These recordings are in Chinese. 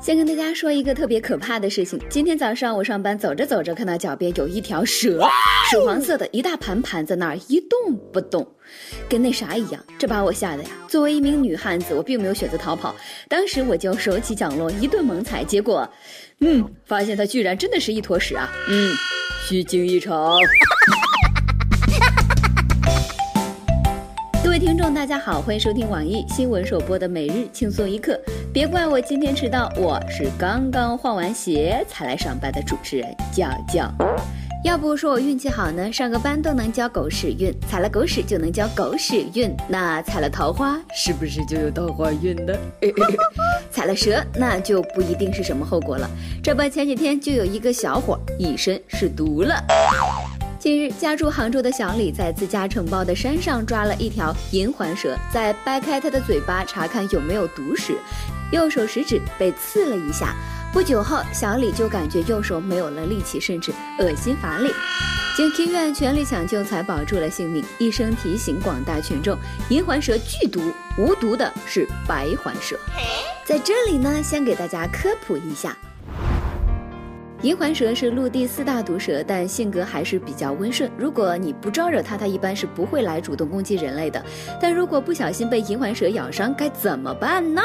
先跟大家说一个特别可怕的事情。今天早上我上班走着走着，看到脚边有一条蛇，鼠黄色的一大盘盘在那儿一动不动，跟那啥一样。这把我吓得呀！作为一名女汉子，我并没有选择逃跑，当时我就手起脚落，一顿猛踩，结果，嗯，发现它居然真的是一坨屎啊！嗯，虚惊一场。位听众，大家好，欢迎收听网易新闻首播的每日轻松一刻。别怪我今天迟到，我是刚刚换完鞋才来上班的主持人娇娇。要不说我运气好呢，上个班都能交狗屎运，踩了狗屎就能交狗屎运，那踩了桃花是不是就有桃花运呢？踩了蛇那就不一定是什么后果了。这不，前几天就有一个小伙一身是毒了。近日，家住杭州的小李在自家承包的山上抓了一条银环蛇，在掰开它的嘴巴查看有没有毒时，右手食指被刺了一下。不久后，小李就感觉右手没有了力气，甚至恶心乏力。经医院全力抢救，才保住了性命。医生提醒广大群众：银环蛇剧毒，无毒的是白环蛇。在这里呢，先给大家科普一下。银环蛇是陆地四大毒蛇，但性格还是比较温顺。如果你不招惹它，它一般是不会来主动攻击人类的。但如果不小心被银环蛇咬伤，该怎么办呢？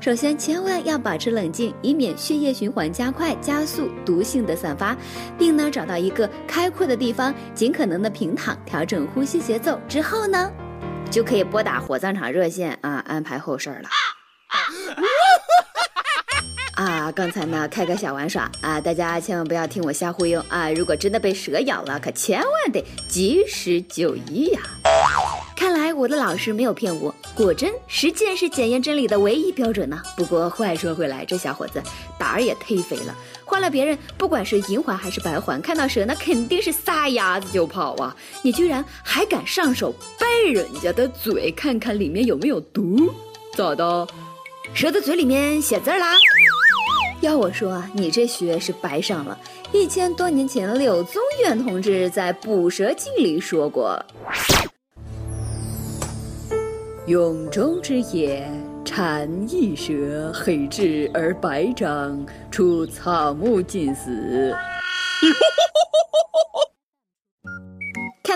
首先，千万要保持冷静，以免血液循环加快，加速毒性的散发，并呢找到一个开阔的地方，尽可能的平躺，调整呼吸节奏。之后呢，就可以拨打火葬场热线啊，安排后事了。啊，啊刚才呢开个小玩耍啊，大家千万不要听我瞎忽悠啊！如果真的被蛇咬了，可千万得及时就医呀。看来我的老师没有骗我，果真实践是检验真理的唯一标准呢。不过话说回来，这小伙子胆儿也忒肥了。换了别人，不管是银环还是白环，看到蛇那肯定是撒丫子就跑啊！你居然还敢上手掰人家的嘴，看看里面有没有毒？咋的？蛇的嘴里面写字啦？要我说啊，你这学是白上了。一千多年前，柳宗元同志在《捕蛇记》里说过：“永中之野，蝉翼蛇，黑质而白章，出草木尽死。”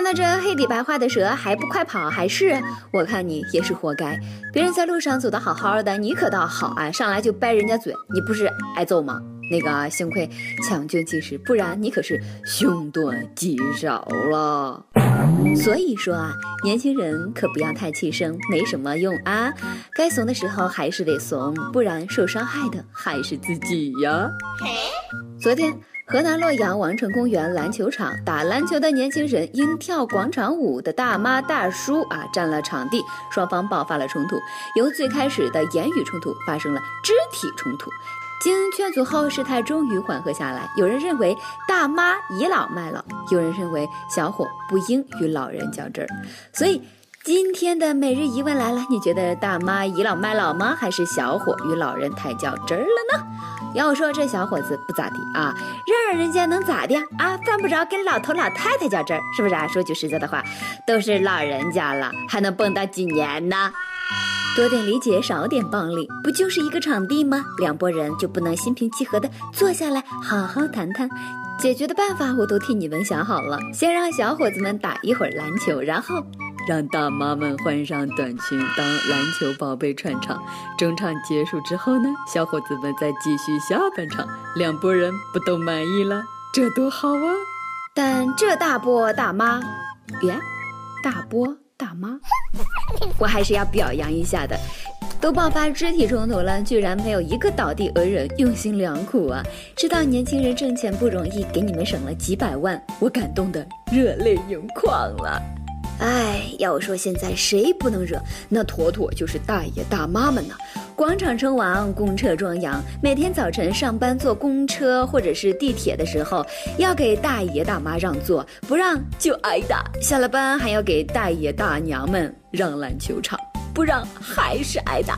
看到这黑底白花的蛇还不快跑，还是我看你也是活该。别人在路上走得好好的，你可倒好啊，上来就掰人家嘴，你不是挨揍吗？那个幸亏抢救及时，不然你可是凶多吉少了。所以说啊，年轻人可不要太气盛，没什么用啊。该怂的时候还是得怂，不然受伤害的还是自己呀。昨天。河南洛阳王城公园篮球场打篮球的年轻人因跳广场舞的大妈大叔啊占了场地，双方爆发了冲突。由最开始的言语冲突发生了肢体冲突，经劝阻后，事态终于缓和下来。有人认为大妈倚老卖老，有人认为小伙不应与老人较真儿。所以今天的每日疑问来了：你觉得大妈倚老卖老吗？还是小伙与老人太较真儿了呢？要说这小伙子不咋地啊，让让人家能咋的啊？犯不着跟老头老太太较真儿，是不是啊？说句实在的话，都是老人家了，还能蹦跶几年呢？多点理解，少点暴力，不就是一个场地吗？两拨人就不能心平气和的坐下来好好谈谈？解决的办法我都替你们想好了，先让小伙子们打一会儿篮球，然后。让大妈们换上短裙当篮球宝贝串场，中场结束之后呢，小伙子们再继续下半场，两拨人不都满意了？这多好啊！但这大波大妈，耶，大波大妈，我还是要表扬一下的，都爆发肢体冲突了，居然没有一个倒地讹人，用心良苦啊！知道年轻人挣钱不容易，给你们省了几百万，我感动的热泪盈眶了。哎，要说现在谁不能惹，那妥妥就是大爷大妈们呢。广场称王，公车壮阳，每天早晨上班坐公车或者是地铁的时候，要给大爷大妈让座，不让就挨打；下了班还要给大爷大娘们让篮球场，不让还是挨打。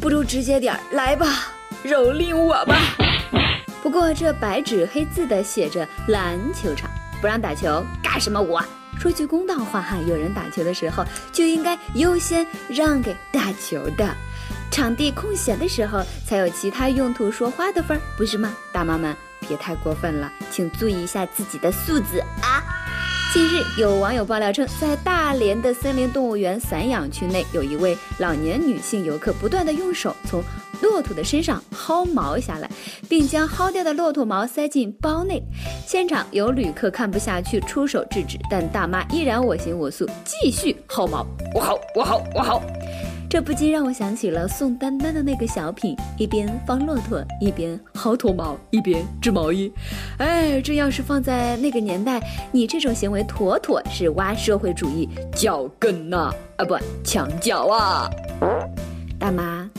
不如直接点，来吧，蹂躏我吧。不过这白纸黑字的写着篮球场，不让打球，干什么舞？说句公道话哈，有人打球的时候就应该优先让给打球的。场地空闲的时候才有其他用途说话的份儿，不是吗？大妈们别太过分了，请注意一下自己的素质啊！近日，有网友爆料称，在大连的森林动物园散养区内，有一位老年女性游客不断的用手从骆驼的身上薅毛下来，并将薅掉的骆驼毛塞进包内。现场有旅客看不下去，出手制止，但大妈依然我行我素，继续薅毛。我薅，我薅，我薅。这不禁让我想起了宋丹丹的那个小品，一边放骆驼，一边薅驼毛，一边织毛衣。哎，这要是放在那个年代，你这种行为妥妥是挖社会主义脚跟呐！啊，不，墙角啊！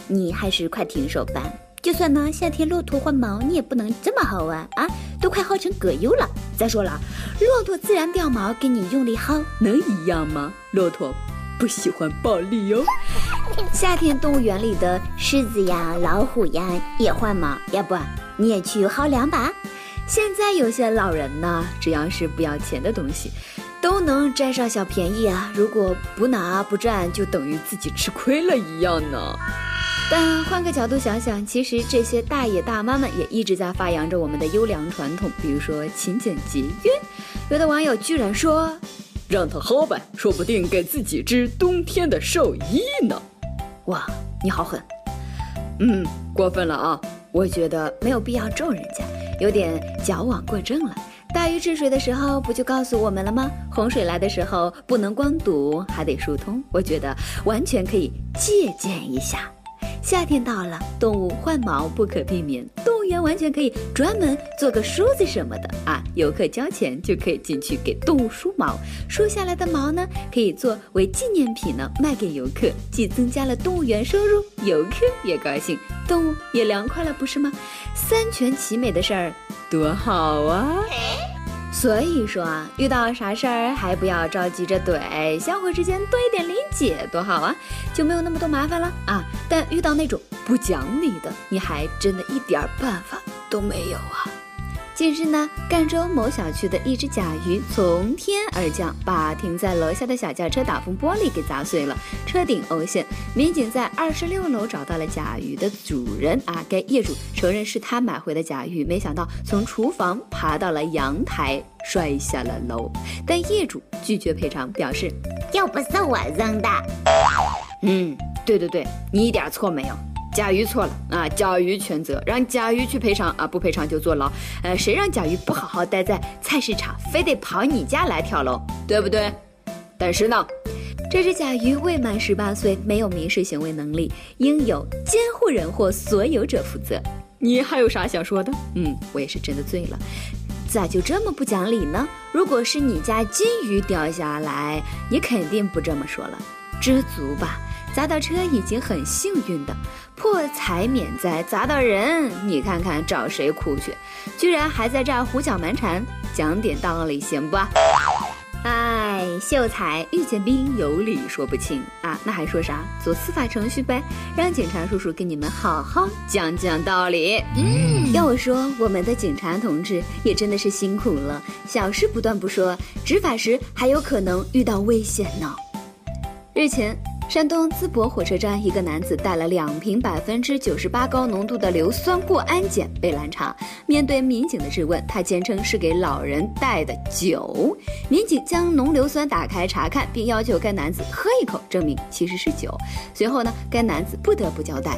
你还是快停手吧。就算呢，夏天骆驼换毛，你也不能这么薅啊！啊，都快薅成葛优了。再说了，骆驼自然掉毛，跟你用力薅能一样吗？骆驼。不喜欢暴力哟。夏天动物园里的狮子呀、老虎呀也换毛，要不你也去薅两把？现在有些老人呢，只要是不要钱的东西，都能占上小便宜啊。如果不拿不占，就等于自己吃亏了一样呢。但换个角度想想，其实这些大爷大妈们也一直在发扬着我们的优良传统，比如说勤俭节约。有的网友居然说。让他薅呗，说不定给自己织冬天的寿衣呢。哇，你好狠！嗯，过分了啊！我觉得没有必要咒人家，有点矫枉过正了。大禹治水的时候不就告诉我们了吗？洪水来的时候不能光堵，还得疏通。我觉得完全可以借鉴一下。夏天到了，动物换毛不可避免，动物园完全可以专门做个梳子什么的啊！游客交钱就可以进去给动物梳毛，梳下来的毛呢，可以作为纪念品呢卖给游客，既增加了动物园收入，游客也高兴，动物也凉快了，不是吗？三全其美的事儿多好啊！所以说啊，遇到啥事儿还不要着急着怼，相互之间多一点理解多好啊，就没有那么多麻烦了啊。但遇到那种不讲理的，你还真的一点儿办法都没有啊。近日呢，赣州某小区的一只甲鱼从天而降，把停在楼下的小轿车挡风玻璃给砸碎了，车顶凹陷。民警在二十六楼找到了甲鱼的主人啊，该业主承认是他买回的甲鱼，没想到从厨房爬到了阳台，摔下了楼。但业主拒绝赔偿，表示又不是我扔的。嗯，对对对，你一点错没有。甲鱼错了啊，甲鱼全责，让甲鱼去赔偿啊，不赔偿就坐牢。呃，谁让甲鱼不好好待在菜市场，非得跑你家来跳楼，对不对？但是呢，这只甲鱼未满十八岁，没有民事行为能力，应由监护人或所有者负责。你还有啥想说的？嗯，我也是真的醉了，咋就这么不讲理呢？如果是你家金鱼掉下来，你肯定不这么说了，知足吧。砸到车已经很幸运的，破财免灾，砸到人，你看看找谁哭去？居然还在这儿胡搅蛮缠，讲点道理行不？哎，秀才遇见兵，有理说不清啊，那还说啥？走司法程序呗，让警察叔叔给你们好好讲讲道理。嗯，要我说，我们的警察同志也真的是辛苦了，小事不断不说，执法时还有可能遇到危险呢。日前。山东淄博火车站，一个男子带了两瓶百分之九十八高浓度的硫酸过安检被拦查。面对民警的质问，他坚称是给老人带的酒。民警将浓硫酸打开查看，并要求该男子喝一口，证明其实是酒。随后呢，该男子不得不交代，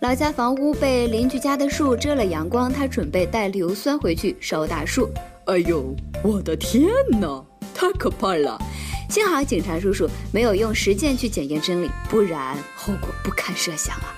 老家房屋被邻居家的树遮了阳光，他准备带硫酸回去烧大树。哎呦，我的天哪，太可怕了！幸好警察叔叔没有用实践去检验真理，不然后果不堪设想啊！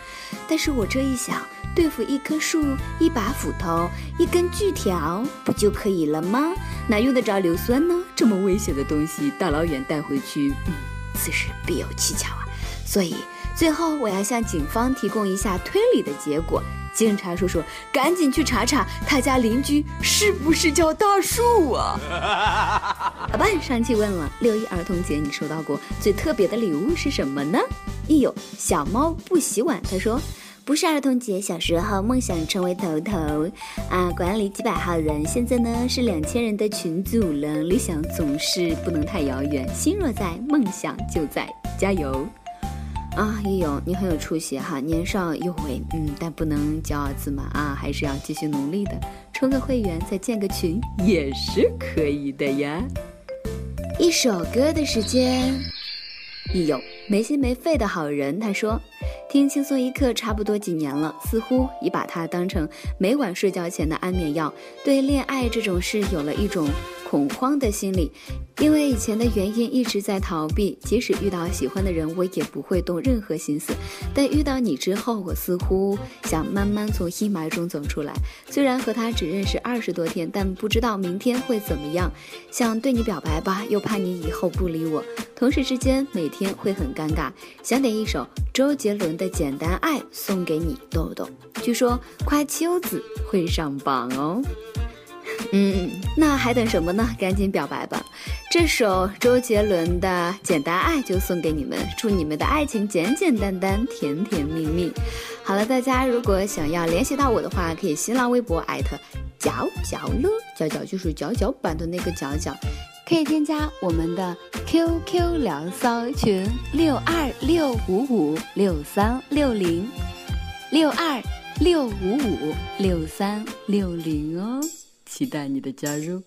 但是我这一想，对付一棵树、一把斧头、一根锯条，不就可以了吗？哪用得着硫酸呢？这么危险的东西，大老远带回去，嗯，此事必有蹊跷啊！所以最后我要向警方提供一下推理的结果。警察叔叔，赶紧去查查他家邻居是不是叫大树啊！老伴上期问了，六一儿童节你收到过最特别的礼物是什么呢？一有小猫不洗碗，他说不是儿童节，小时候梦想成为头头啊，管理几百号人，现在呢是两千人的群组了，理想总是不能太遥远，心若在，梦想就在，加油！啊，一勇，你很有出息哈，年少有为，嗯，但不能骄傲自满啊，还是要继续努力的，充个会员再建个群也是可以的呀。一首歌的时间，一勇没心没肺的好人，他说。听轻松一刻差不多几年了，似乎已把它当成每晚睡觉前的安眠药。对恋爱这种事有了一种恐慌的心理，因为以前的原因一直在逃避。即使遇到喜欢的人，我也不会动任何心思。但遇到你之后，我似乎想慢慢从阴霾中走出来。虽然和他只认识二十多天，但不知道明天会怎么样。想对你表白吧，又怕你以后不理我。同事之间每天会很尴尬。想点一首周杰伦的。简单爱送给你豆豆，据说夸秋子会上榜哦。嗯，那还等什么呢？赶紧表白吧！这首周杰伦的《简单爱》就送给你们，祝你们的爱情简简单单、甜甜蜜蜜。好了，大家如果想要联系到我的话，可以新浪微博艾特角角乐，角角就是角角版的那个角角。可以添加我们的 QQ 聊骚群六二六五五六三六零六二六五五六三六零哦，期待你的加入。